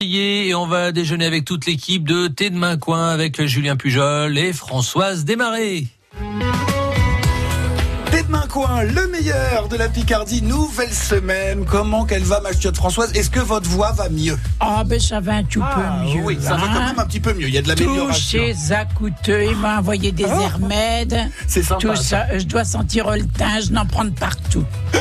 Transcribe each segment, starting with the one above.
Et on va déjeuner avec toute l'équipe de Thé de Coin avec Julien Pujol et Françoise Desmarais. Coin, le meilleur de la Picardie, nouvelle semaine. Comment qu'elle va, ma chiotte Françoise? Est-ce que votre voix va mieux? Ah, ben ça va un tout Ah, peu mieux. Oui, ça va hein. quand même un petit peu mieux. Il y a de l'amélioration. Touché, Zacouteux, il m'a envoyé des Ah. hermèdes. C'est sympa. Tout ça. ça, je dois sentir le teint, je n'en prends partout.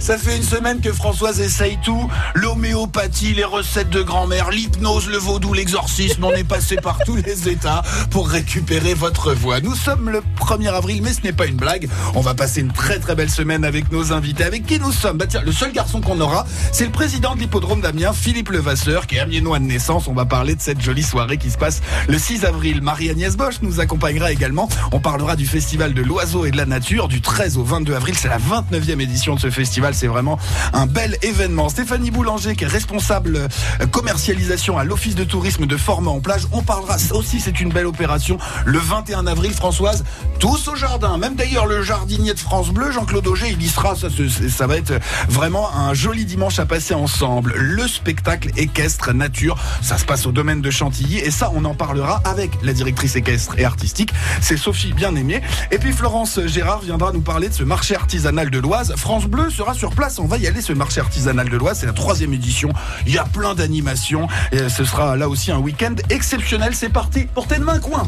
Ça fait une semaine que Françoise essaye tout. L'homéopathie, les recettes de grand-mère, l'hypnose, le vaudou, l'exorcisme. On est passé par tous les états pour récupérer votre voix. Nous sommes le 1er avril, mais ce n'est pas une blague. On va passer une très très belle semaine avec nos invités. Avec qui nous sommes? Bah tiens, le seul garçon qu'on aura, c'est le président de l'hippodrome d'Amiens, Philippe Levasseur, qui est amiénois de naissance. On va parler de cette jolie soirée qui se passe le 6 avril. Marie-Agnès Bosch nous accompagnera également. On parlera du festival de l'oiseau et de la nature du 13 au 22 avril. C'est la 29e édition de ce festival. C'est vraiment un bel événement. Stéphanie Boulanger, qui est responsable euh, commercialisation à l'office de tourisme de Formant-en-Plage. On parlera aussi, c'est une belle opération. Le 21 avril, Françoise, tous au jardin. Même d'ailleurs, le jardinier de France Bleu, Jean-Claude Auger, il y sera. Ça, va être vraiment un joli dimanche à passer ensemble. Le spectacle équestre nature, ça se passe au domaine de Chantilly. Et ça, on en parlera avec la directrice équestre et artistique. C'est Sophie Bien-Aimée. Et puis Florence Gérard viendra nous parler de ce marché artisanal de l'Oise. France Bleu sera sur place. On va y aller, ce marché artisanal de l'Oise. C'est la troisième édition. Il y a plein d'animations. Et ce sera là aussi un week-end exceptionnel. C'est parti pour Tête de Main Coin.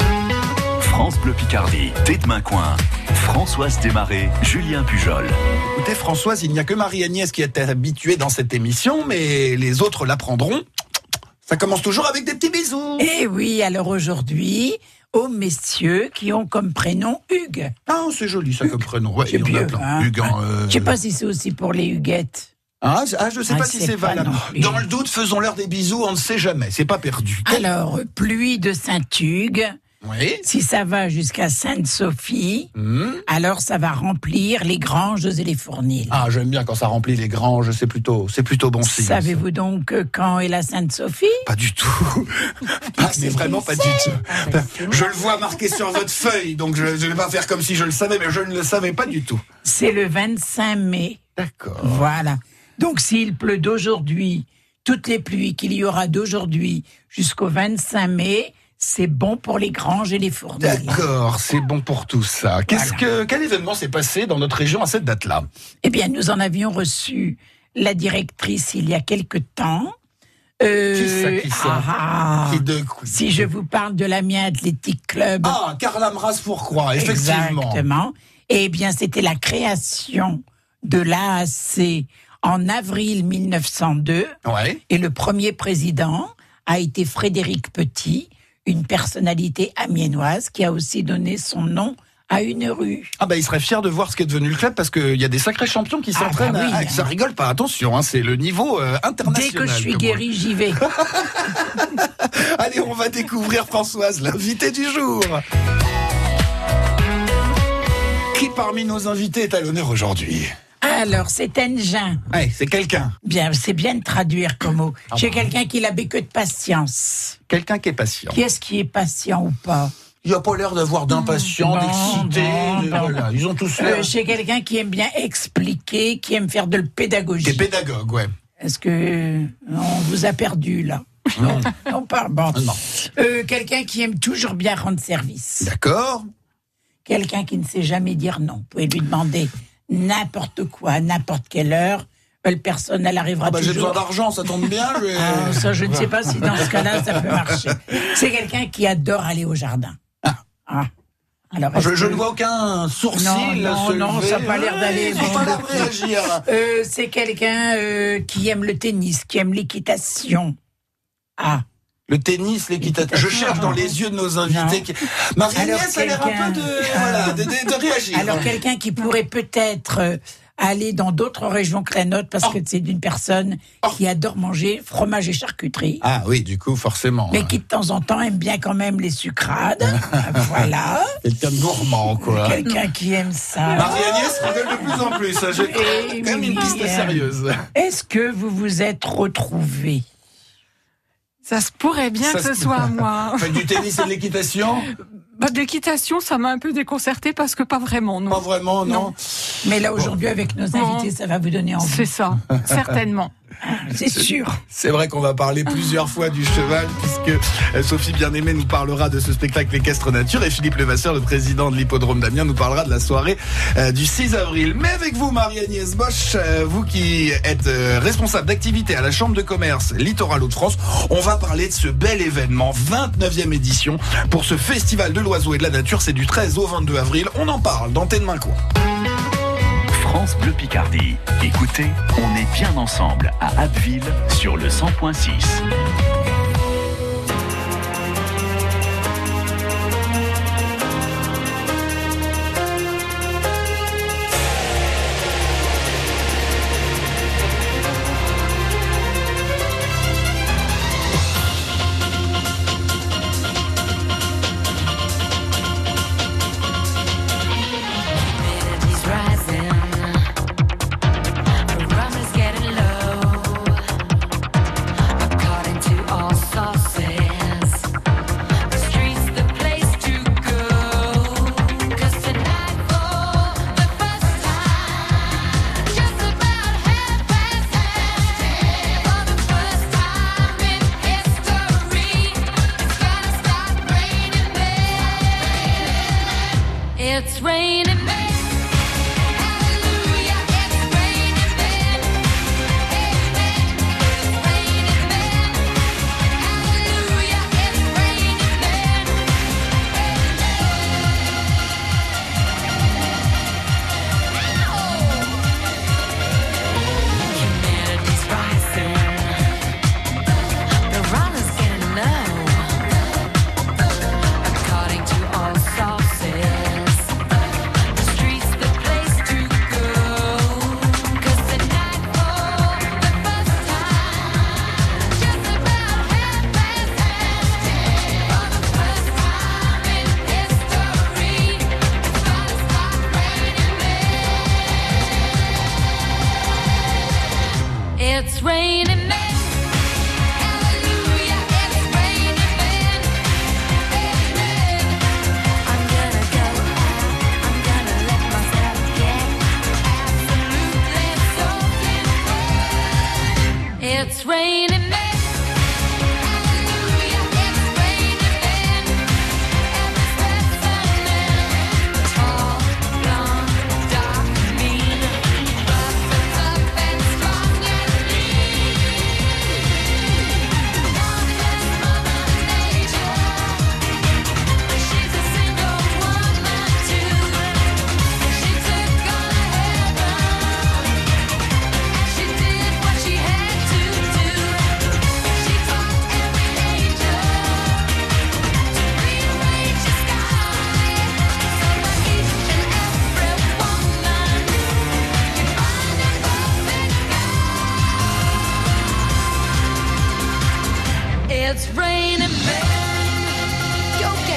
France Bleu Picardie, Tête de Main Coin. Françoise Desmarais, Julien Pujol. Écoutez, Françoise, il n'y a que Marie-Agnès qui est habituée dans cette émission, mais les autres l'apprendront. Ça commence toujours avec des petits bisous. Et oui, alors aujourd'hui, aux messieurs qui ont comme prénom Hugues. Ah, c'est joli ça comme prénom. Ouais, C'est il y en a vieux, plein. hein. Hugues en, euh, Je sais pas si c'est aussi pour les Huguettes. Ah, je- ah, je sais Ah, pas si c'est valable. Dans le doute, faisons-leur des bisous, on ne sait jamais. C'est pas perdu. Alors, pluie de Saint-Hugues, Oui. si ça va jusqu'à Sainte-Sophie, Hmm. alors ça va remplir les granges et les fournils. Ah, j'aime bien quand ça remplit les granges. C'est plutôt, c'est plutôt bon signe. Savez-vous donc quand est la Sainte-Sophie? Pas du tout. Ah, c'est vraiment pas du tout. Je le vois marqué sur votre feuille, donc je ne vais pas faire comme si je le savais, mais je ne le savais pas du tout. C'est le 25 mai. D'accord. Voilà. Donc s'il pleut d'aujourd'hui, toutes les pluies qu'il y aura d'aujourd'hui jusqu'au 25 mai, c'est bon pour les granges et les fournils. D'accord, c'est bon pour tout ça. Qu'est-ce que quel événement s'est passé dans notre région à cette date-là? Eh bien, nous en avions reçu la directrice il y a quelque temps. Euh, Qui ça, qui ça? ah, Qui de- Si je vous parle de l'Amiens Athletic Club. Ah, Carla Mras pourquoi Effectivement. Exactement. Eh bien, c'était la création de l'AAC en avril 1902 Ouais. et le premier président a été Frédéric Petit, une personnalité amiénoise qui a aussi donné son nom à une rue. Ah bah il serait fier de voir ce qu'est devenu le club parce qu'il y a des sacrés champions qui Ah, s'entraînent. bah oui, Ah, hein. ça rigole pas, attention, hein, c'est le niveau euh, Dès international. que je suis guéri, j'y vais. Allez, on va découvrir Françoise, l'invitée du jour. Qui parmi nos invités est à l'honneur aujourd'hui? Alors, c'est Engin. Ouais, c'est quelqu'un. Bien, c'est bien de traduire comme mot. Ah J'ai bon quelqu'un qui n'a que de patience. Quelqu'un qui est patient. Qui est-ce qui est patient ou pas Il a pas l'air d'avoir d'impatient, d'excité. de- voilà, Ils ont tous euh, l'air. Chez quelqu'un qui aime bien expliquer, qui aime faire de la pédagogie. pédagogue, ouais. Est-ce que on vous a perdu là Non. Non, pas bon. Non. Euh, quelqu'un qui aime toujours bien rendre service. D'accord. Quelqu'un qui ne sait jamais dire non. Vous pouvez lui demander n'importe quoi, n'importe quelle heure. Euh, Le personnel arrivera Ah bah, j'ai besoin d'argent, ça tombe bien. je vais- Ah, ça, je ne sais pas si dans ce cas-là, ça peut marcher. C'est quelqu'un qui adore aller au jardin. Ah. Alors, Ah, Je, est-ce je que- ne vois aucun sourcil. Non, non, se non, lever. ça a pas l'air d'aller, Ils ont bon. pas l'air de réagir. Euh, c'est quelqu'un euh, qui aime le tennis, qui aime l'équitation. Ah. Le tennis, l'équitation. Je cherche dans les yeux de nos invités. Qui... Marie-Agnès Alors, a l'air un quelqu'un- peu de, voilà, de, de- de réagir. Alors quelqu'un qui pourrait peut-être euh, aller dans d'autres régions que la nôtre parce que c'est d'une personne Oh. qui adore manger fromage et charcuterie. Ah oui, du coup, forcément. Mais qui de temps en temps aime bien quand même les sucrades. voilà. Quelqu'un de gourmand, quoi. Quelqu'un qui aime ça. Marie-Agnès rigole de plus en plus. ça, J'ai Eh quand même une piste hein. sérieuse. Est-ce que vous vous êtes retrouvés? Ça se pourrait bien Ça que ce soit moi. Faites du tennis et de l'équitation? Bah, de l'équitation, ça m'a un peu déconcerté parce que pas vraiment, non. Pas vraiment, non. Non. Mais là aujourd'hui avec nos Bon. invités, ça va vous donner envie. C'est ça, certainement. C'est sûr. C'est vrai qu'on va parler plusieurs fois du cheval, puisque euh, Sophie Bien-Aimée nous parlera de ce spectacle équestre nature et Philippe Levasseur, le président de l'hippodrome d'Amiens, nous parlera de la soirée euh, du 6 avril. Mais avec vous, Marie-Agnès Bosch, euh, vous qui êtes euh, responsable d'activité à la Chambre de commerce Littoral Hauts-de-France, on va parler de ce bel événement, 29e édition, pour ce festival de l'oiseau et de la nature. C'est du 13 au 22 avril. On en parle dans Coin. France Bleu Picardie. Écoutez, on est bien ensemble à Abbeville sur le 100.6.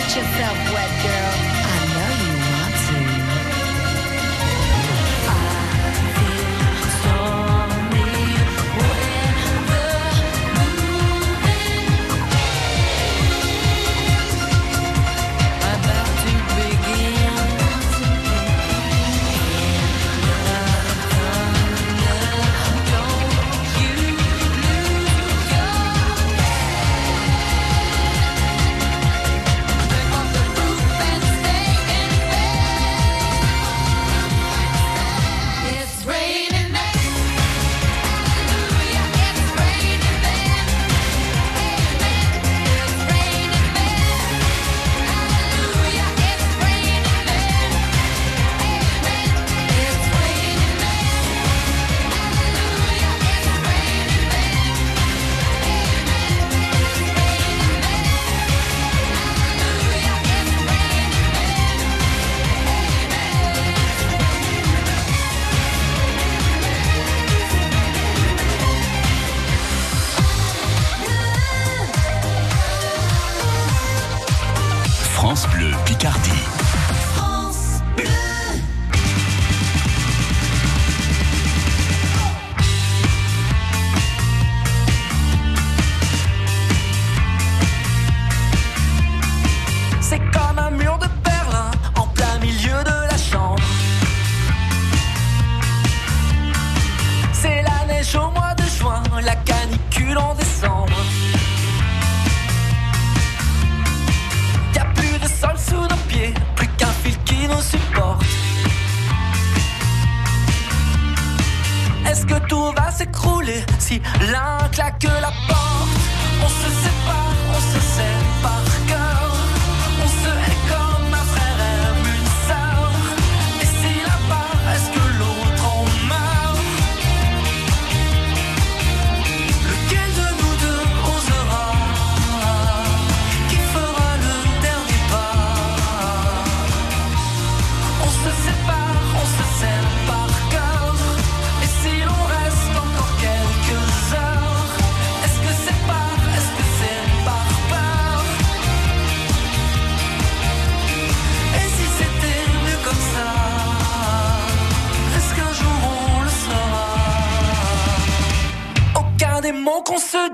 get yourself wet, girl. Si l'un claque la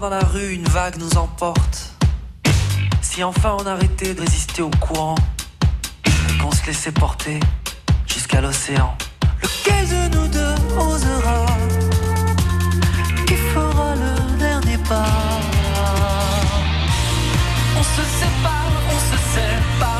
Dans la rue, une vague nous emporte. Si enfin on arrêtait de résister au courant qu'on se laissait porter jusqu'à l'océan. Lequel de nous deux osera Qui fera le dernier pas? On se sépare, on se sait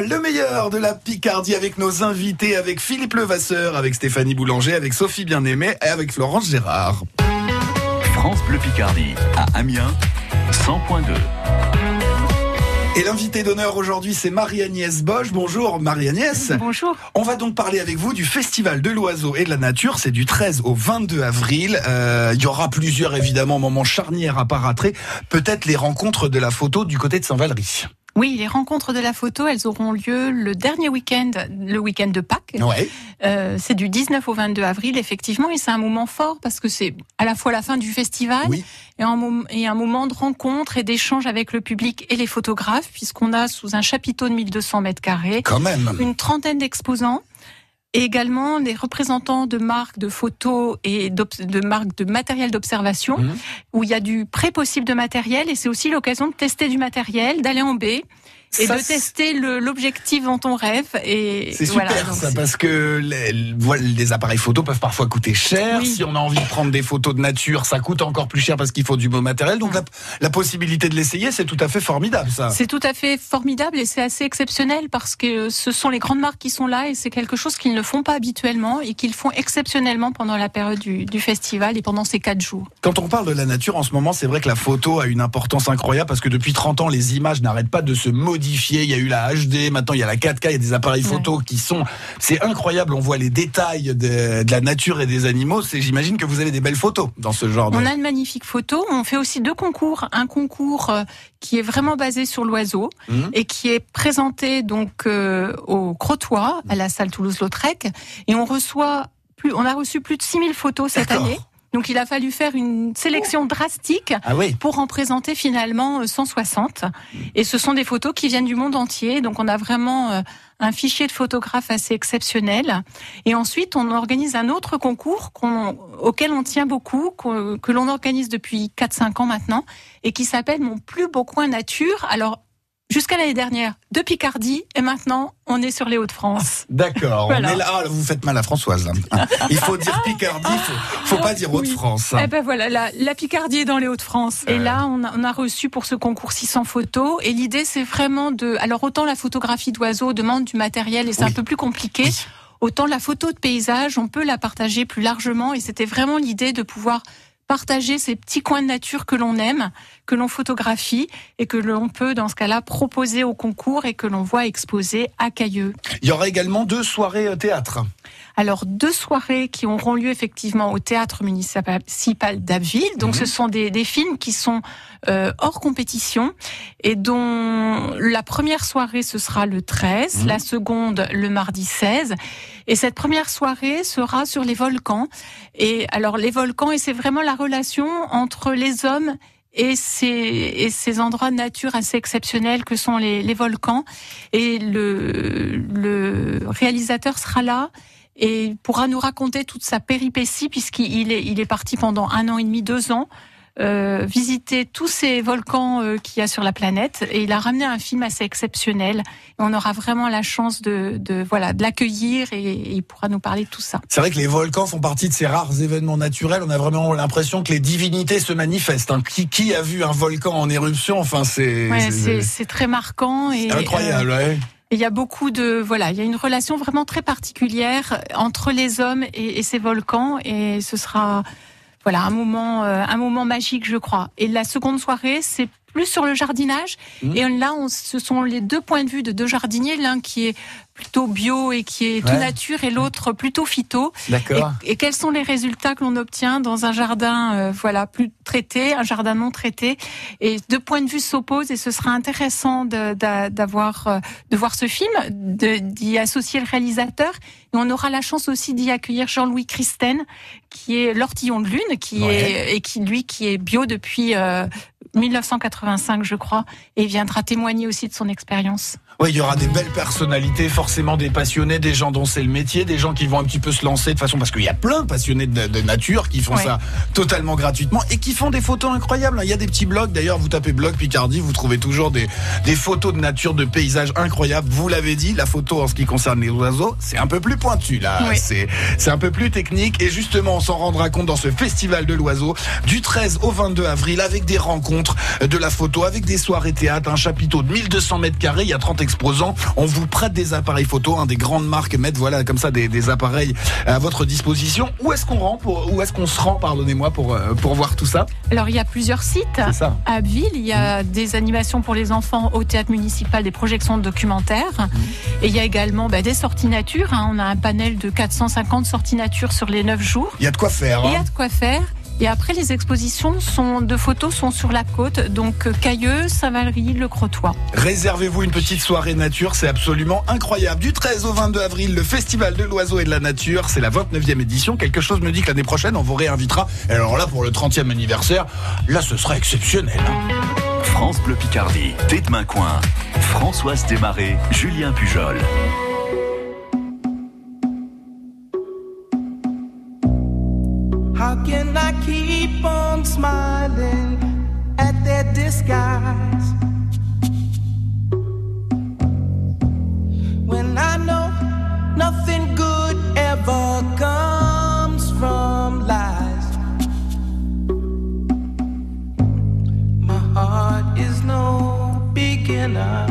Le meilleur de la Picardie avec nos invités, avec Philippe Levasseur, avec Stéphanie Boulanger, avec Sophie Bien-Aimée et avec Florence Gérard. France Bleu Picardie à Amiens 100.2. Et l'invité d'honneur aujourd'hui, c'est Marie-Agnès Bosch. Bonjour Marie-Agnès. Bonjour. On va donc parler avec vous du Festival de l'oiseau et de la nature. C'est du 13 au 22 avril. Euh, il y aura plusieurs, évidemment, moments charnières à paraître. Peut-être les rencontres de la photo du côté de Saint-Valery. Oui, les rencontres de la photo, elles auront lieu le dernier week-end, le week-end de Pâques. Ouais. Euh, c'est du 19 au 22 avril, effectivement, et c'est un moment fort parce que c'est à la fois la fin du festival Oui. et, un et un moment de rencontre et d'échange avec le public et les photographes, puisqu'on a sous un chapiteau de 1200 mètres carrés Quand même. une trentaine d'exposants et également des représentants de marques de photos et de marques de matériel d'observation Mhm. où il y a du pré possible de matériel et c'est aussi l'occasion de tester du matériel, d'aller en baie et Ça, de tester l'objectif dont on rêve et C'est super donc ça parce que les, les appareils photo peuvent parfois coûter cher. Oui. Si on a envie de prendre des photos de nature, ça coûte encore plus cher parce qu'il faut du beau matériel. Donc la, la possibilité de l'essayer, c'est tout à fait formidable ça. C'est tout à fait formidable et c'est assez exceptionnel parce que ce sont les grandes marques qui sont là et c'est quelque chose qu'ils ne font pas habituellement et qu'ils font exceptionnellement pendant la période du, du festival et pendant ces quatre jours. Quand on parle de la nature en ce moment, c'est vrai que la photo a une importance incroyable parce que depuis 30 ans, les images n'arrêtent pas de se modifié. Il y a eu la HD, maintenant il y a la 4K, il y a des appareils photo qui sont, c'est incroyable. On voit les détails de, de la nature et des animaux. C'est, j'imagine que vous avez des belles photos dans ce genre de. On a une magnifique photo. On fait aussi deux concours. Un concours euh, qui est vraiment basé sur l'oiseau Mhm. et qui est présenté donc euh, au Crotoy, à la salle Toulouse-Lautrec. Et on reçoit plus, on a reçu plus de 6000 photos cette année. Donc il a fallu faire une sélection drastique Ah oui. pour en présenter finalement euh, 160. Et ce sont des photos qui viennent du monde entier. Donc on a vraiment euh, un fichier de photographes assez exceptionnel. Et ensuite, on organise un autre concours auquel on tient beaucoup, qu'on- que l'on organise depuis 4-5 ans maintenant, et qui s'appelle Mon plus beau coin nature. Alors, jusqu'à l'année dernière, de Picardie, et maintenant, on est sur les Hauts-de-France. D'accord. Voilà. On est là. Ah, vous faites mal à Françoise. là. Il faut dire Picardie, faut, faut pas dire Hauts-de-France. Eh ben voilà, la, la Picardie est dans les Hauts-de-France. Et là, on a, on a reçu pour ce concours 600 photos. Et l'idée, c'est vraiment de... Alors, autant la photographie d'oiseaux demande du matériel et c'est Oui. un peu plus compliqué. Oui. Autant la photo de paysage, on peut la partager plus largement. Et c'était vraiment l'idée de pouvoir partager ces petits coins de nature que l'on aime, que l'on photographie et que l'on peut, dans ce cas-là, proposer au concours et que l'on voit exposer à Cailleux. Il y aura également deux soirées euh, théâtre. Alors, deux soirées qui auront lieu effectivement au théâtre municipal d'Abbeville. Donc, Mhm. ce sont des, des films qui sont euh, hors compétition et dont la première soirée, ce sera le 13, Mhm. la seconde, le mardi 16. Et cette première soirée sera sur les volcans. Et alors, les volcans, et c'est vraiment la relation entre les hommes et ces, et ces endroits de nature assez exceptionnels que sont les, les volcans. Et le, le réalisateur sera là et pourra nous raconter toute sa péripétie puisqu'il est, il est parti pendant un an et demi, deux ans. euh, visiter tous ces volcans euh, qu'il y a sur la planète et il a ramené un film assez exceptionnel et on aura vraiment la chance de, de voilà de l'accueillir et, et il pourra nous parler de tout ça. C'est vrai que les volcans font partie de ces rares événements naturels. On a vraiment l'impression que les divinités se manifestent. hein. Qui, qui a vu un volcan en éruption? Enfin, c'est Ouais, c'est- très marquant et c'est incroyable. euh, ouais. Il y a beaucoup de voilà, il y a une relation vraiment très particulière entre les hommes et, et ces volcans, et ce sera voilà un moment euh, un moment magique, je crois. Et la seconde soirée, c'est plus sur le jardinage, Mhm. et là, on, ce sont les deux points de vue de deux jardiniers, l'un qui est plutôt bio et qui est tout Ouais. nature, et l'autre plutôt phyto. D'accord. et quels sont les résultats que l'on obtient dans un jardin, euh, voilà, plus traité, un jardin non traité? Et deux points de vue s'opposent, et ce sera intéressant de- d'a- d'avoir, euh, de voir ce film, de- d'y associer le réalisateur. Et on aura la chance aussi d'y accueillir Jean-Louis Christen, qui est l'ortillon de lune, qui Ouais. est et qui lui qui est bio depuis euh, 1985, je crois, et viendra témoigner aussi de son expérience. Oui, il y aura des belles personnalités, forcément des passionnés, des gens dont c'est le métier, des gens qui vont un petit peu se lancer de façon parce qu'il y a plein de passionnés de, de nature qui font Ouais. ça totalement gratuitement et qui font des photos incroyables. Il y a des petits blogs. D'ailleurs, vous tapez blog Picardie, vous trouvez toujours des, des photos de nature, de paysages incroyables. Vous l'avez dit, la photo en ce qui concerne les oiseaux, c'est un peu plus pointu là. Oui. C'est c'est un peu plus technique et justement, on s'en rendra compte dans ce festival de l'oiseau du 13 au 22 avril avec des rencontres de la photo, avec des soirées théâtre, un chapiteau de 1200 mètres carrés. Il y a 30 exposants. On vous prête des appareils photo, hein, des grandes marques mettent voilà comme ça des, des appareils à votre disposition. Où est-ce qu'on rend pour, où est-ce qu'on se rend, pardonnez-moi, pour euh, pour voir tout ça? Alors il y a plusieurs sites. Ça. À Abbeville, il y a des animations pour les enfants au théâtre municipal, des projections de documentaires. Et il y a également bah, des sorties nature. hein. On a un panel de 450 sorties nature sur les 9 jours. Il y a de quoi faire. Et il y hein. a de quoi faire. Et après, les expositions sont, de photos sont sur la côte, donc euh, Cailleux, Saint-Valery, Le Crotoy. Réservez-vous une petite soirée nature, c'est absolument incroyable. Du 13 au 22 avril, le Festival de l'Oiseau et de la Nature, c'est la 29e édition. Quelque chose me dit que l'année prochaine, on vous réinvitera. Et alors là, pour le 30e anniversaire, là, ce sera exceptionnel. France Bleu Picardie, Thé de Coin, Françoise Desmarais, Julien Pujol. Can I keep on smiling at their disguise when I know nothing good ever comes from lies? My heart is no beginner,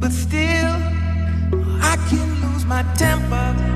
but still I can lose my temper.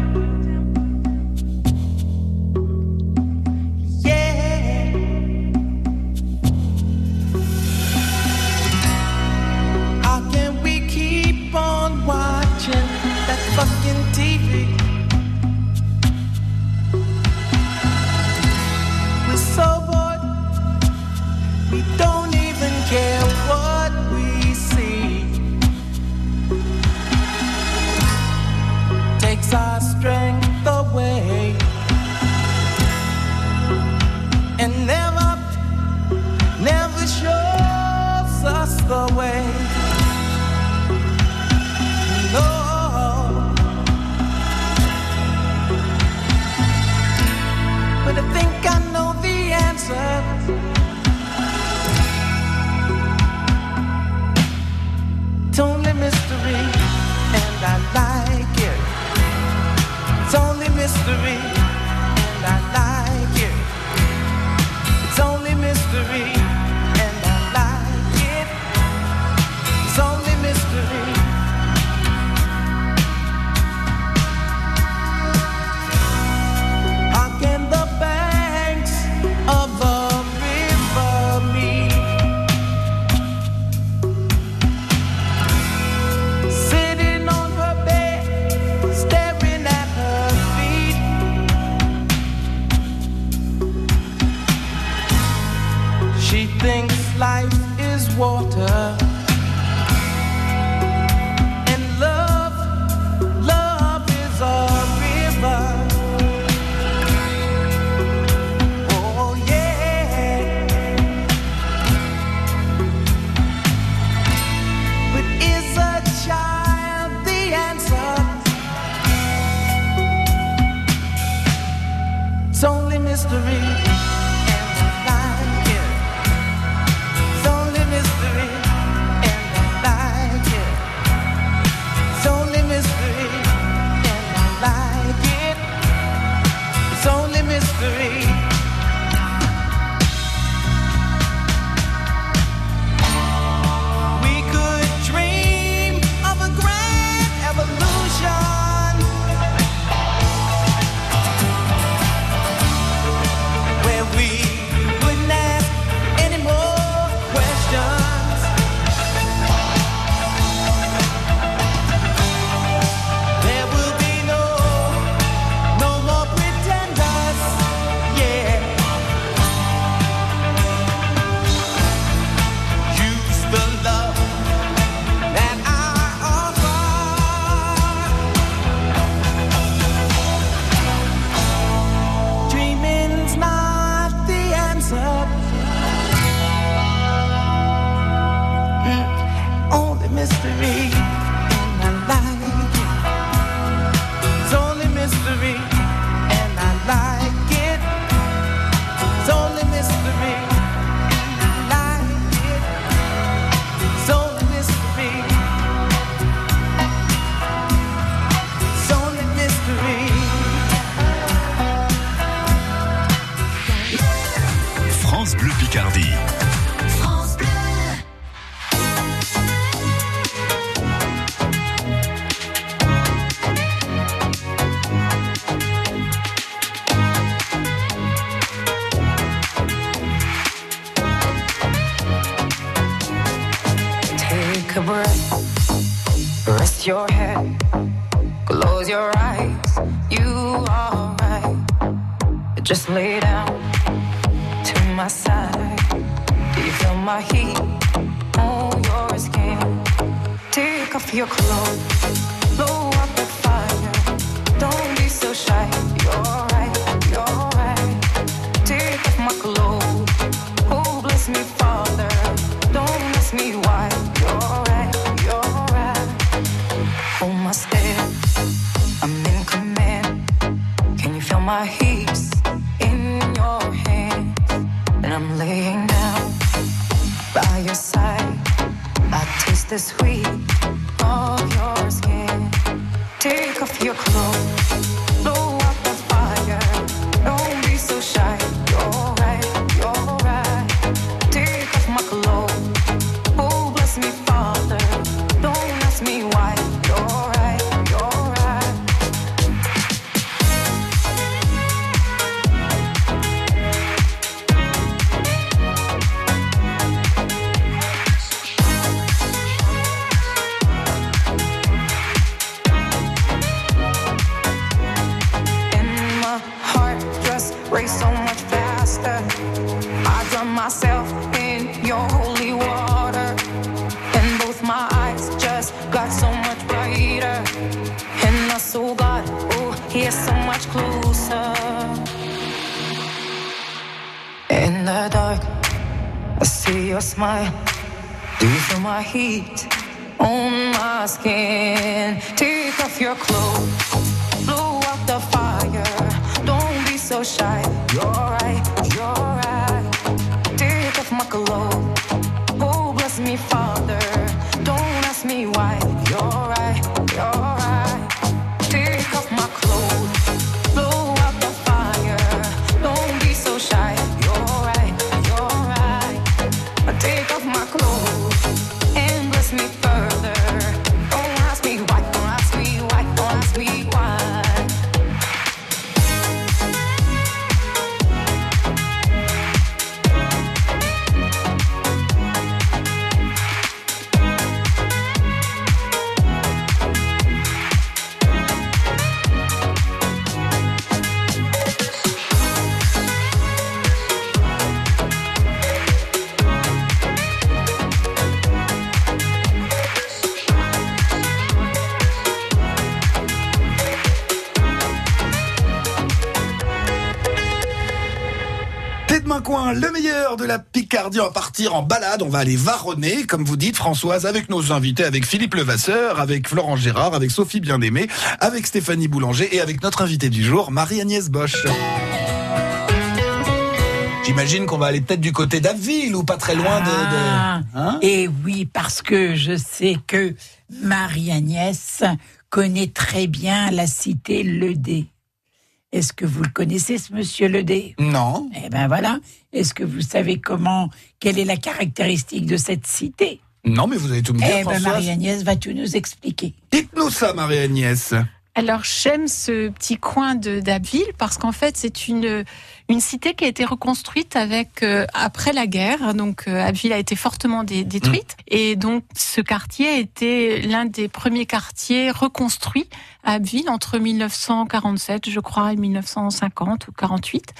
Heat on my skin? Take off your clothes, blow up the fire. Don't be so shy. Coin, le meilleur de la Picardie. On va partir en balade. On va aller varonner, comme vous dites, Françoise, avec nos invités, avec Philippe Levasseur, avec Florent Gérard, avec Sophie Bien-Aimée, avec Stéphanie Boulanger et avec notre invité du jour, Marie-Agnès Bosch. J'imagine qu'on va aller peut-être du côté d'Abbeville ou pas très loin de. Ah, de- Hein et oui, parce que je sais que Marie-Agnès connaît très bien la cité Ledé. Est-ce que vous le connaissez, ce monsieur Ledé non. Eh ben voilà. Est-ce que vous savez comment, quelle est la caractéristique de cette cité? Non, mais vous allez tout me dire, Eh Françoise. Marie-Agnès va tout nous expliquer? Dites-nous ça, Marie-Agnès. Alors j'aime ce petit coin de d'Abbeville parce qu'en fait c'est une une cité qui a été reconstruite avec euh, après la guerre. Donc euh, Abbeville a été fortement dé- détruite. Et donc ce quartier a été l'un des premiers quartiers reconstruits à Abbeville entre 1947 je crois et 1950 ou 48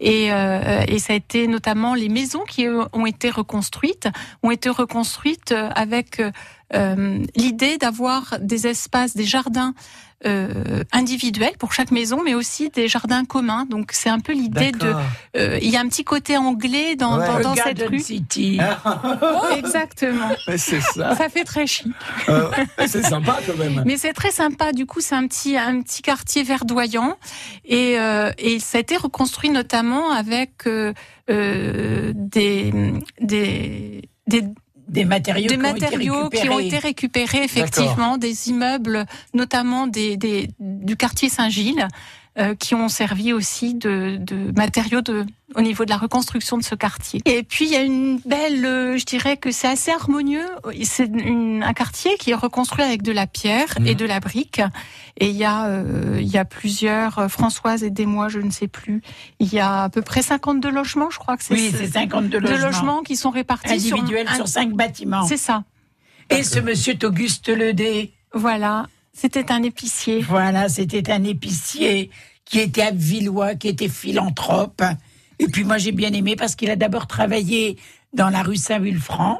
et euh, et ça a été notamment les maisons qui ont été reconstruites ont été reconstruites avec euh, l'idée d'avoir des espaces, des jardins euh, individuels pour chaque maison, mais aussi des jardins communs. Donc c'est un peu l'idée de. Euh, Il y a un petit côté anglais dans, Ouais. dans, Le dans cette Garden rue. City. Exactement. Mais c'est ça. Ça fait très chic. Euh, c'est sympa quand même. Mais c'est très sympa. Du coup, c'est un petit un petit quartier verdoyant et euh, et ça a été reconstruit notamment avec euh, euh, des des des Des matériaux, des qui, matériaux ont été qui ont récupérés. été récupérés effectivement, des immeubles, notamment des, des- du quartier Saint-Gilles, euh, qui ont servi aussi de, de matériaux de, au niveau de la reconstruction de ce quartier. Et puis il y a une belle, euh, je dirais que c'est assez harmonieux. C'est un quartier qui est reconstruit avec de la pierre Mhm. et de la brique. Et il y a, euh, il y a plusieurs, euh, Françoise aidez-moi, je ne sais plus. Il y a à peu près 52 logements, je crois que c'est Oui, c'est 52 de logements, logements qui sont répartis individuels sur, sur, un- cinq bâtiments. C'est ça. Et ce monsieur Auguste Ledé, Voilà, c'était un épicier. Voilà, c'était un épicier qui était abbvillois, qui était philanthrope. Et puis moi, j'ai bien aimé parce qu'il a d'abord travaillé dans la rue Saint-Vulfranc.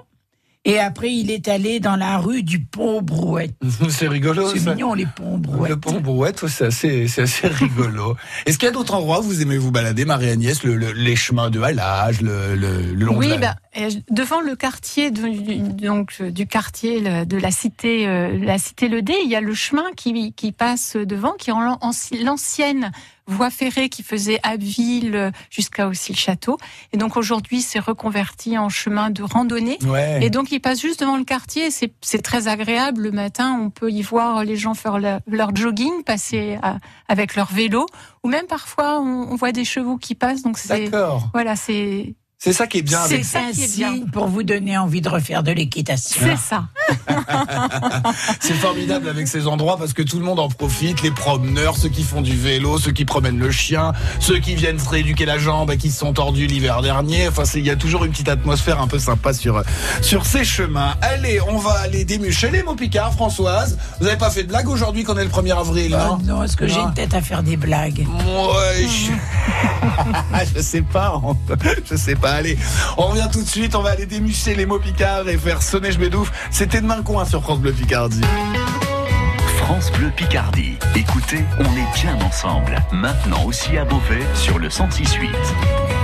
Et après, il est allé dans la rue du Pont-Brouette. C'est rigolo, C'est mignon, les Ponts-Brouette. Le pont Brouette, c'est assez, c'est assez rigolo. Est-ce qu'il y a d'autres endroits où vous aimez vous balader, Marie-Agnès? Le, le- Les chemins de halage, le, le, le long de Oui, la- bah, euh, devant le quartier donc euh, du quartier de la cité euh, la cité Le Dé, il y a le chemin qui, qui passe devant, qui est en, en- l'ancienne voie ferrée qui faisait Abbeville euh, jusqu'à aussi le château. Et donc aujourd'hui, c'est reconverti en chemin de randonnée. Ouais. Et donc, il passe juste devant le quartier. C'est c'est très agréable. Le matin, on peut y voir les gens faire leur, leur jogging, passer à- avec leur vélo, ou même parfois, on, on voit des chevaux qui passent. Donc, c'est voilà, c'est C'est ça qui est bien avec C'est ça un qui est bien. signe pour vous donner envie de refaire de l'équitation. c'est ça. C'est formidable avec ces endroits parce que tout le monde en profite, les promeneurs, ceux qui font du vélo, ceux qui promènent le chien, ceux qui viennent se rééduquer la jambe et qui se sont tordus l'hiver dernier. Enfin, il y a toujours une petite atmosphère un peu sympa sur, sur ces chemins. Allez, on va aller démucher les mots picards, Françoise. Vous n'avez pas fait de blague aujourd'hui qu'on est le 1er avril, non? Non, est-ce que j'ai une tête à faire des blagues? Ouais, je... je sais pas, je sais pas. Allez, on revient tout de suite, on va aller démucher les mots picards et faire sonner je m'étouffe. C'était demain coin sur France Bleu Picardie. France Bleu Picardie. Écoutez, on est bien ensemble. Maintenant aussi à Beauvais sur le 106.8.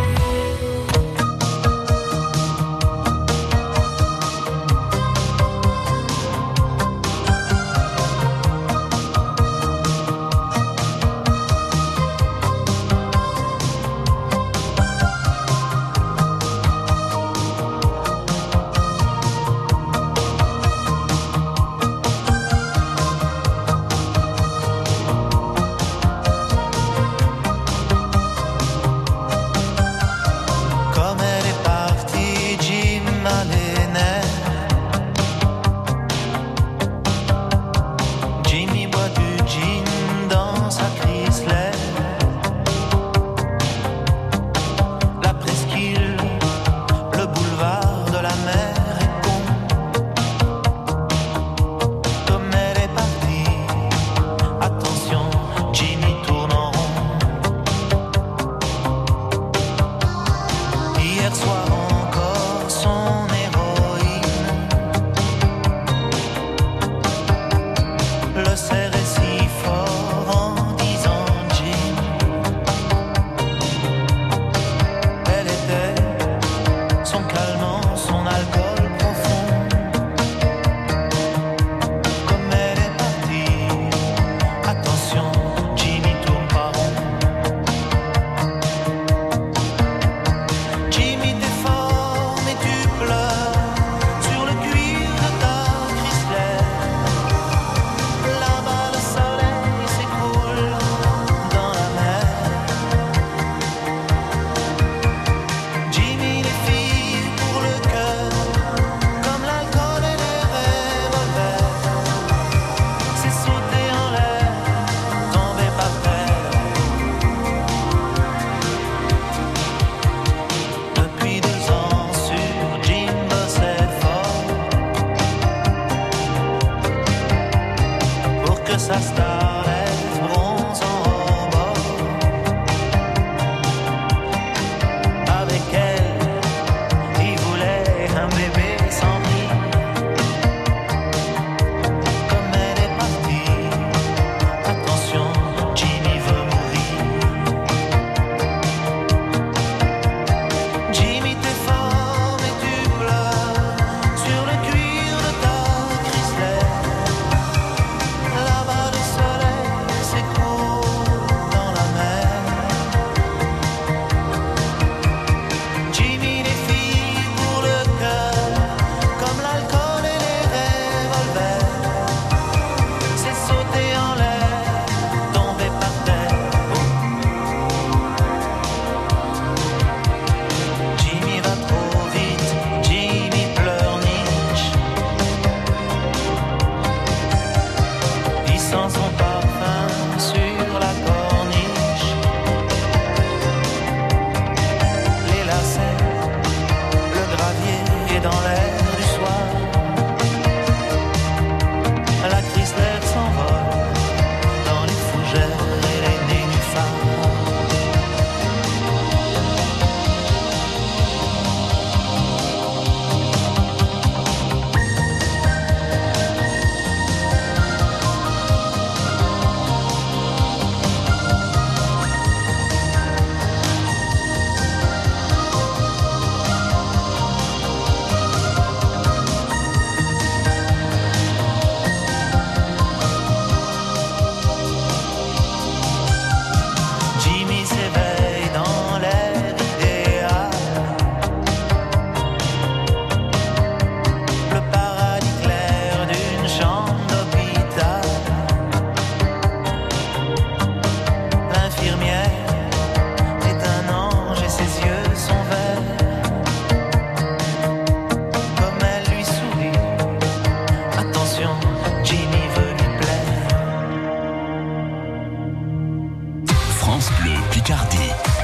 France Picardie.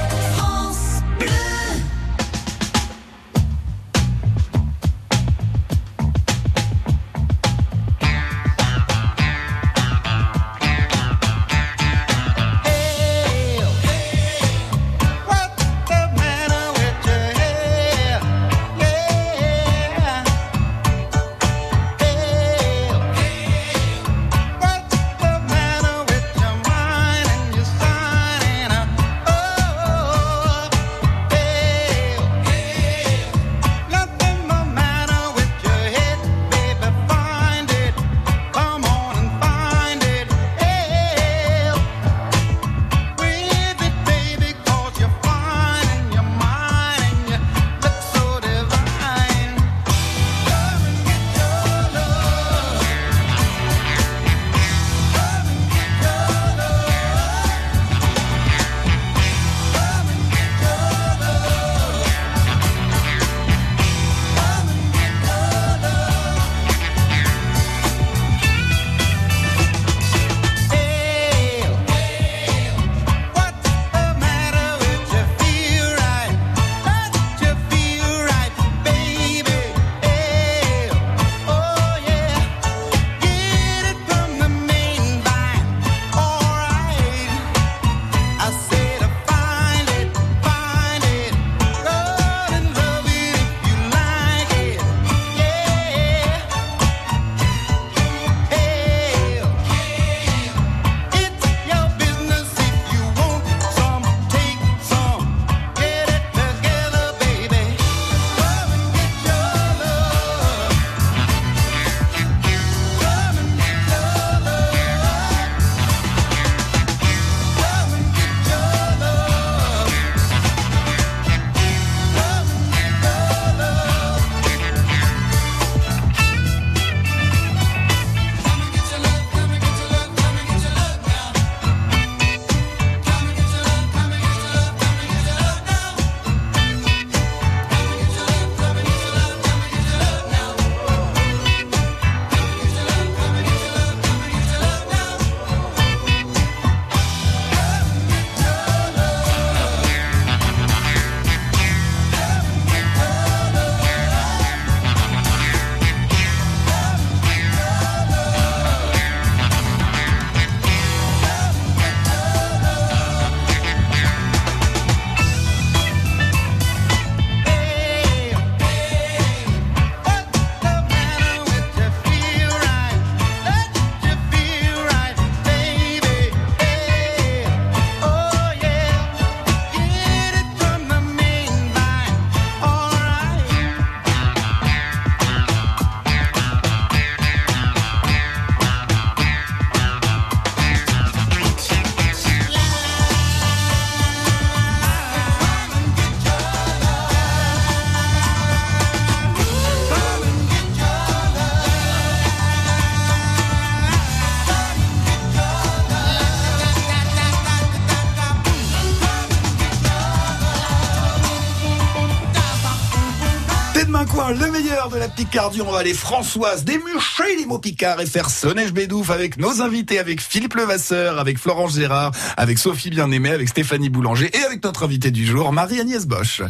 La Picardie. On va aller Françoise démucher les mots picards et faire sonner bédouf avec nos invités, avec Philippe Levasseur, avec Florence Gérard, avec Sophie Bien-Aimée, avec Stéphanie Boulanger et avec notre invité du jour, Marie-Agnès Bosch.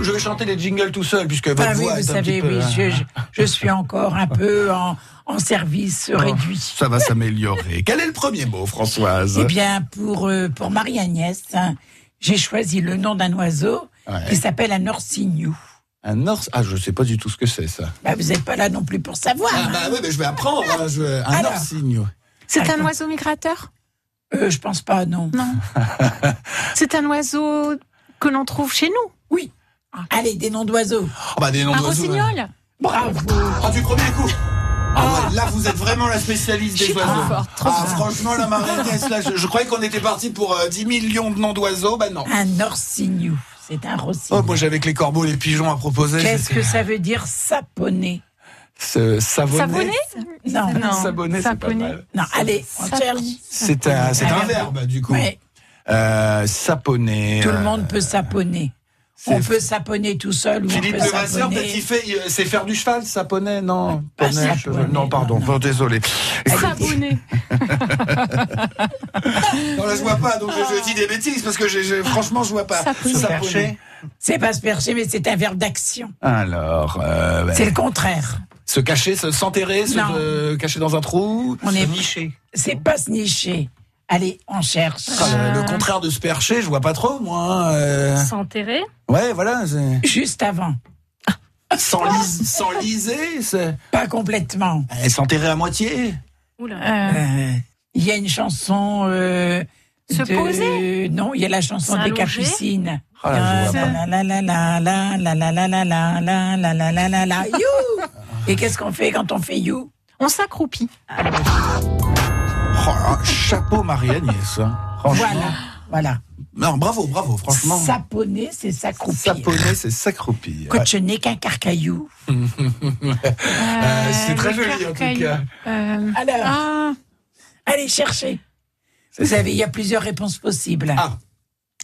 Je vais chanter les jingles tout seul puisque votre Ah oui, voix vous est un savez, petit peu... oui, je, je- je suis encore un peu en, en service réduit. Ça va s'améliorer. Quel est le premier mot, Françoise? Eh bien, pour, euh, pour Marie-Agnès, hein, j'ai choisi le nom d'un oiseau Ouais. qui s'appelle un orsignou. Un ors... Ah, je sais pas du tout ce que c'est, ça. Bah, vous n'êtes pas là non plus pour savoir. Ah bah oui, mais je vais apprendre. hein, je- Un Alors. orsigno. C'est un oiseau migrateur? Euh, je pense pas, non. Non. C'est un oiseau que l'on trouve chez nous? Oui. Allez, des noms d'oiseaux. Oh, bah, des noms Un d'oiseaux, rossignol Bravo. Ah, du premier coup ah ouais, là, vous êtes vraiment la spécialiste des Je suis oiseaux. trop forte, trop ah, forte. franchement, la Marie-Agnès, là, je, je croyais qu'on était parti pour euh, 10 millions de noms d'oiseaux. Bah non. Un orsignou. C'est un rossignol. Oh, moi, j'avais que les corbeaux, les pigeons à proposer. Qu'est-ce que ça veut dire saponner? Ce. Savonnet Non, Non. Sabonnet, c'est pas mal. non, allez, on cherche. C'est un, c'est un verbe, du coup. Ouais, Euh, saponner. tout euh, le monde peut saponner. On peut saponner tout seul ou Philippe Levasseur, peut-être qu'il saponner. fait, euh, c'est faire du cheval, saponner, non Pas Poney, saponner, cheval, non, pardon, non, non. bon, désolé. Sabonnet. Non, là, je vois pas, donc je, je dis des bêtises, parce que je, je- franchement, je vois pas. Saponner. Saponner. C'est pas se percher, mais c'est un verbe d'action. Alors, euh, C'est le contraire. se cacher, se- s'enterrer, se euh, cacher dans un trou, On est- nicher. C'est pas se nicher. Allez, on cherche. Ah, le- Le contraire de se percher, je vois pas trop, moi. hein, euh. S'enterrer Ouais, voilà. Juste avant. S'enlis- S'enliser, c'est- Pas complètement. eh, s'enterrer à moitié. Oula. Euh, Euh, Il y a une chanson. euh, Se de- poser Non, il y a la chanson des Capucines. Ah, là, vois La la la la la la la la la la la la la la la la you. Et qu'est-ce qu'on fait quand on fait you on s'accroupit. Oh là, chapeau Marie-Agnès. hein. Franchement. Voilà, voilà. Non, bravo, bravo, franchement. Saponner, c'est s'accroupir. Saponner, c'est s'accroupir. Quand je n'ai qu'un carcaillou. Euh, c'est très joli, en tout cas. Euh, Alors, ah, allez chercher. Vous savez, il y a plusieurs réponses possibles. Ah,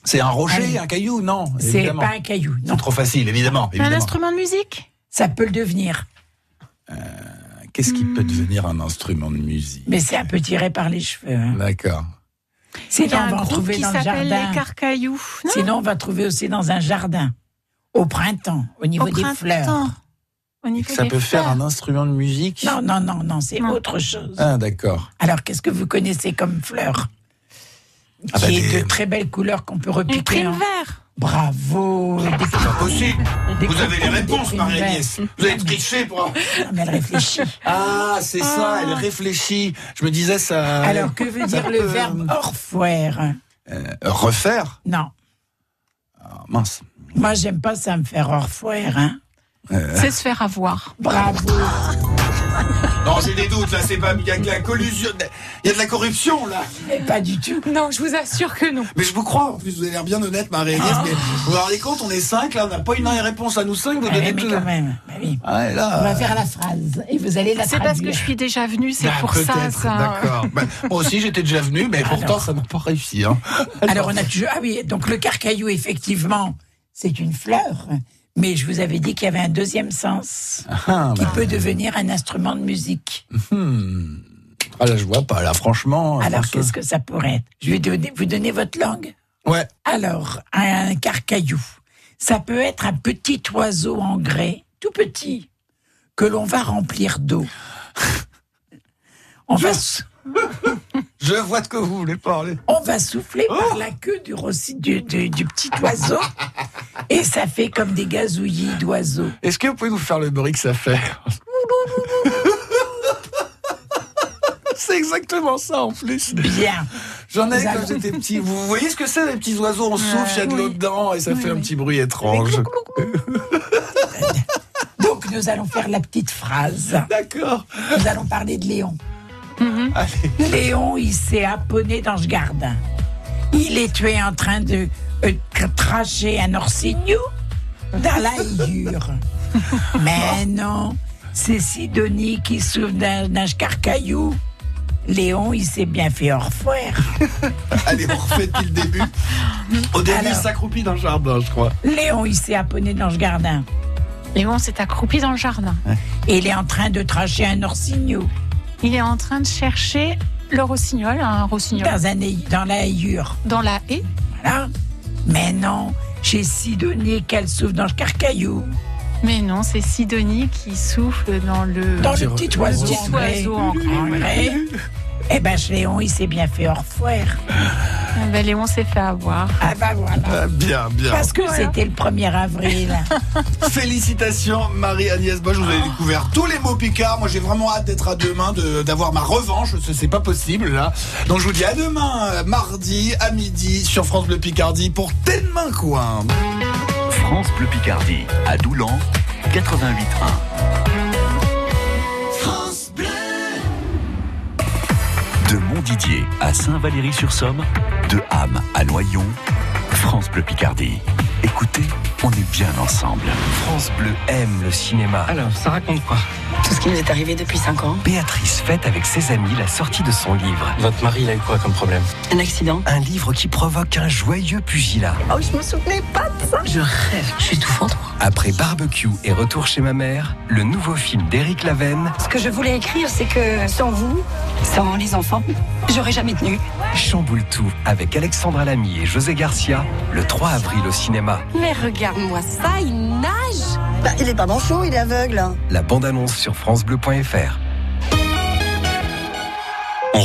C'est un rocher, Allez. un caillou? Non, c'est pas un caillou, non. C'est trop facile, évidemment. un instrument de musique? Ça peut le devenir, Qu'est-ce qui peut devenir un instrument de musique mais c'est un peu tiré par les cheveux. hein. D'accord. Sinon, a on un va en groupe trouver qui dans le s'appelle jardin. les Carcailloux. Non Sinon, on va trouver aussi dans un jardin, au printemps, au niveau Au des printemps. fleurs. Au niveau Ça des peut faire un instrument de musique Non, non, non, non, c'est Non. autre chose. Ah, d'accord. Alors, qu'est-ce que vous connaissez comme fleur Ah bah, Qui est des- de très belles couleurs qu'on peut Une repiquer. prime hein. vert. Bravo des- Pas possible. des Vous avez les réponses, Marie-Agnès. Vous avez triché pour... Non, mais elle réfléchit. Ah, c'est ça, elle réfléchit. Je me disais ça... Alors, que veut dire le peut, verbe orfoire euh, Refaire Non. Ah, Mince. Moi, j'aime pas ça me faire orfoire. Hein. C'est se faire avoir. Bravo. Non, j'ai des doutes, là, c'est pas... Il y a de la collusion, il y a de la corruption, là. Mais pas du tout. Non, je vous assure que non. Mais je vous crois, en plus, vous avez l'air bien honnête, Marie-Agnès, mais vous vous rendez compte, on est cinq, là, on n'a pas une réponse à nous cinq, vous donnez mais tout. quand même. bah oui. Ah, là... On va faire la phrase et vous allez la C'est parce que je suis déjà venue, c'est Bah, pour ça. ça. D'accord. Bah, moi aussi, j'étais déjà venu, mais pourtant, ça n'a pas réussi. Hein. Alors, on a toujours. Ah oui, donc le carcaillou, effectivement, c'est une fleur. Mais je vous avais dit qu'il y avait un deuxième sens Ah, qui bah, peut devenir un instrument de musique. hmm. Ah, là, je vois pas, là, franchement. Alors, qu'est-ce que ça pourrait être? Je vais donner- vous donner votre langue. Ouais. Alors, un carcaillou, ça peut être un petit oiseau en grès, tout petit, que l'on va remplir d'eau. On va, Je vois de quoi vous voulez parler. on va souffler Oh par la queue du, rossi- du, du- du petit oiseau et ça fait comme des gazouillis d'oiseaux. Est-ce que vous pouvez nous faire le bruit que ça fait C'est exactement ça en plus. Bien. J'en ai quand j'étais petit. Vous voyez ce que c'est les petits oiseaux? On souffle, il y a de l'eau dedans et ça Oui, fait un petit bruit étrange. Donc, nous allons faire la petite phrase. D'accord. Nous allons parler de Léon. Allez. Léon, il s'est apponné dans ce jardin. Il est tué en train de euh, tracher un orsignou dans la higure. Mais non, c'est Sidonie qui souffle d'un carcaillou Léon, il s'est bien fait orfoire. Allez, on refait depuis le début. Au début, Alors. il s'accroupit dans le jardin, je crois. Léon, il s'est apponné dans le jardin. Léon s'est accroupi dans le jardin. Et il est en train de tracher un orsignou Il est en train de chercher le rossignol, un rossignol, dans, un, haie- dans la haillure. dans la haie. Voilà. Mais non, j'ai Sidonie qu'elle souffle dans le carcaillou. Mais non, c'est Sidonie qui souffle dans le, Dans le petit oiseau. petit oiseau en. Eh ben, Léon, il s'est bien fait orfoire. Ah ben, Léon s'est fait avoir. Ah bah voilà. Ah, bien, bien. Parce que c'était le 1er avril. Félicitations Marie-Agnès Bosch, vous avez découvert tous les mots picards. Moi j'ai vraiment hâte d'être à demain, de- d'avoir ma revanche, c'est pas possible là. Donc je vous dis à demain, euh, mardi à midi sur France Bleu Picardie pour main coin. France Bleu Picardie, à Doulan, 88.1. De Montdidier à Saint-Valery-sur-Somme, de Ham à Noyon, France Bleu Picardie. Écoutez, on est bien ensemble. France Bleu aime le cinéma. Alors, ça raconte quoi? Tout ce qui nous est arrivé depuis 5 ans. Béatrice fête avec ses amis la sortie de son livre. Votre mari, il a eu quoi comme problème? Un accident. Un livre qui provoque un joyeux pugilat. Oh, je me souvenais pas de ça. Je rêve. Je suis tout fendre. Après Barbecue et Retour chez ma mère, le nouveau film d'Éric Lavenne Ce que je voulais écrire, c'est que sans vous, sans les enfants, j'aurais jamais tenu. chamboule tout avec Alexandra Lamy et José Garcia le 3 avril au cinéma. Mais regarde-moi ça, il nage. Bah, il est pas manchot, il est aveugle. La bande-annonce sur francebleu.fr.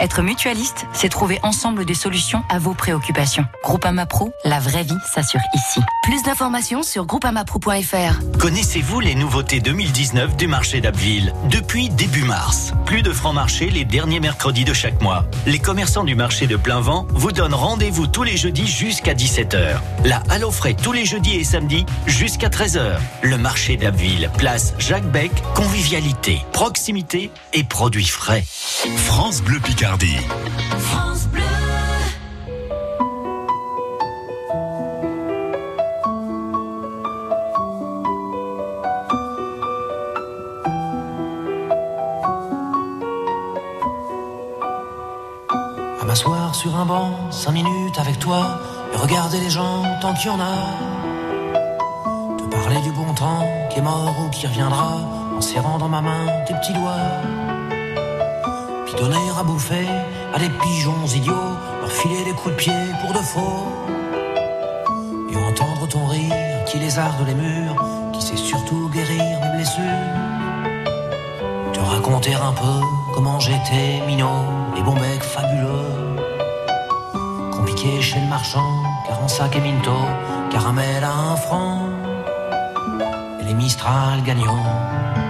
Être mutualiste, c'est trouver ensemble des solutions à vos préoccupations. Groupama Pro, la vraie vie s'assure ici. Plus d'informations sur groupamapro.fr. Connaissez-vous les nouveautés 2019 du marché d'Abbeville? Depuis début mars, plus de francs marché les derniers mercredis de chaque mois. Les commerçants du marché de plein vent vous donnent rendez-vous tous les jeudis jusqu'à 17h. La Halle aux frais tous les jeudis et samedis jusqu'à 13h. Le marché d'Abbeville, place Jacques Beck, convivialité, proximité et produits frais. France Bleu Picardie. À m'asseoir sur un banc, cinq minutes avec toi, et regarder les gens tant qu'il y en a. Te parler du bon temps qui est mort ou qui reviendra, en serrant dans ma main tes petits doigts. Puis donner à bouffer à des pigeons idiots, leur filer des coups de pied pour de faux. Et entendre ton rire qui lézarde les murs, qui sait surtout guérir mes blessures. Te raconter un peu comment j'étais minot, les bons becs fabuleux. Piquait chez le marchand, car en sac et minto, caramel à un franc. Et les Mistral gagnants.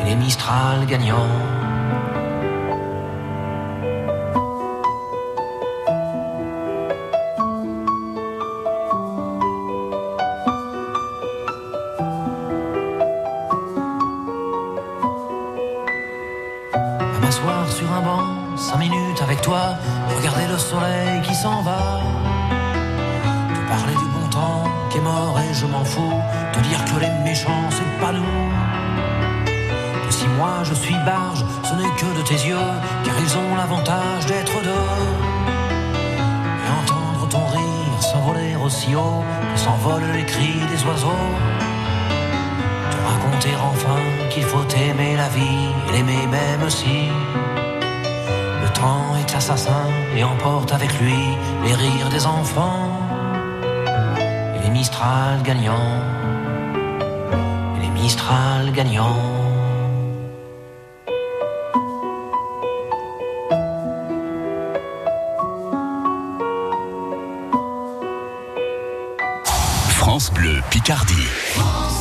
Et les Mistral gagnants. Car ils ont l'avantage d'être deux. Et entendre ton rire s'envoler aussi haut que s'envolent les cris des oiseaux. Te Raconter enfin qu'il faut aimer la vie et l'aimer même aussi. Le temps est assassin et emporte avec lui les rires des enfants. Et les Mistral gagnants. Et les Mistral gagnants. Bleu Picardie.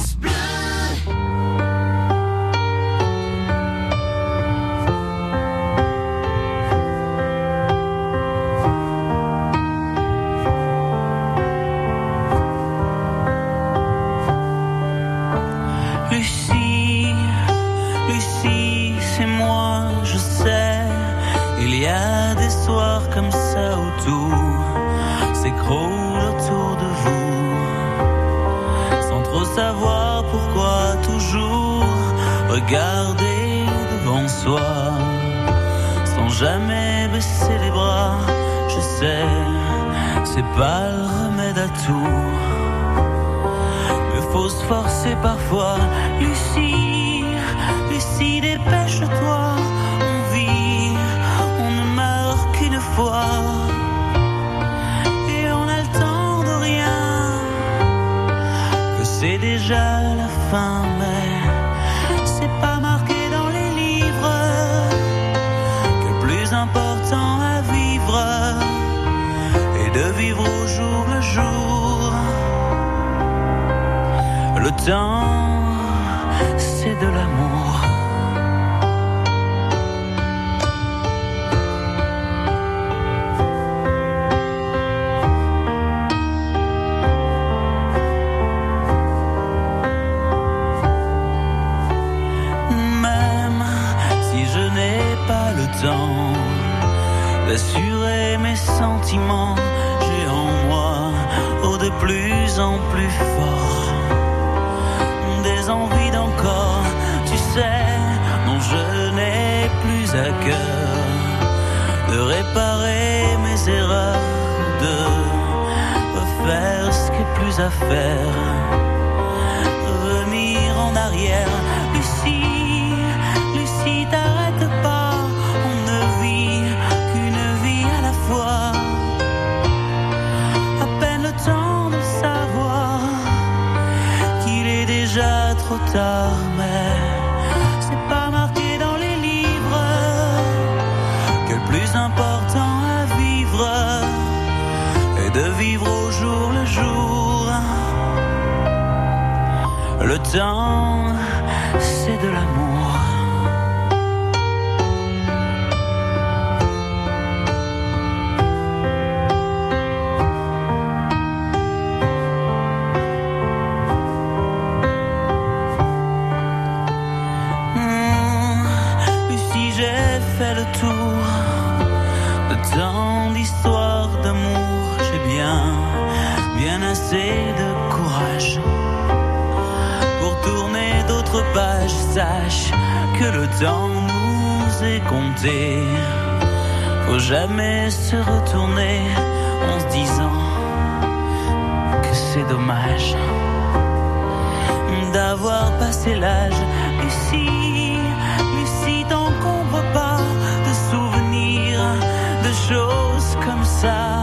La fin, mais c'est pas marqué dans les livres. Que le plus important à vivre est de vivre au jour le jour. Le temps, c'est de l'amour. D'assurer mes sentiments, j'ai en moi oh, de plus en plus fort. Des envies d'encore, tu sais, non je n'ai plus à cœur. De réparer mes erreurs, de refaire ce qui est plus à faire, que le temps nous est compté. Faut jamais se retourner en se disant que c'est dommage d'avoir passé l'âge. Lucie, Lucie, t'encombre pas de souvenirs, de choses comme ça.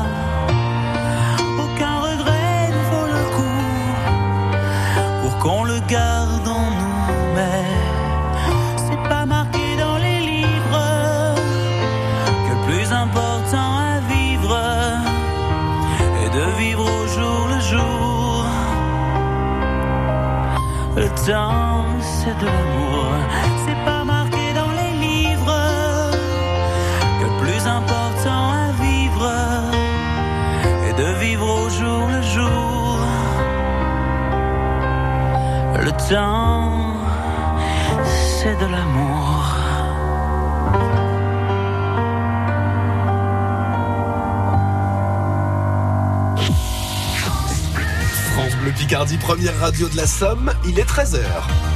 De l'amour. C'est pas marqué dans les livres le plus important à vivre est de vivre au jour le jour. Le temps, c'est de l'amour. France Bleu Picardie, première radio de la Somme, il est 13h.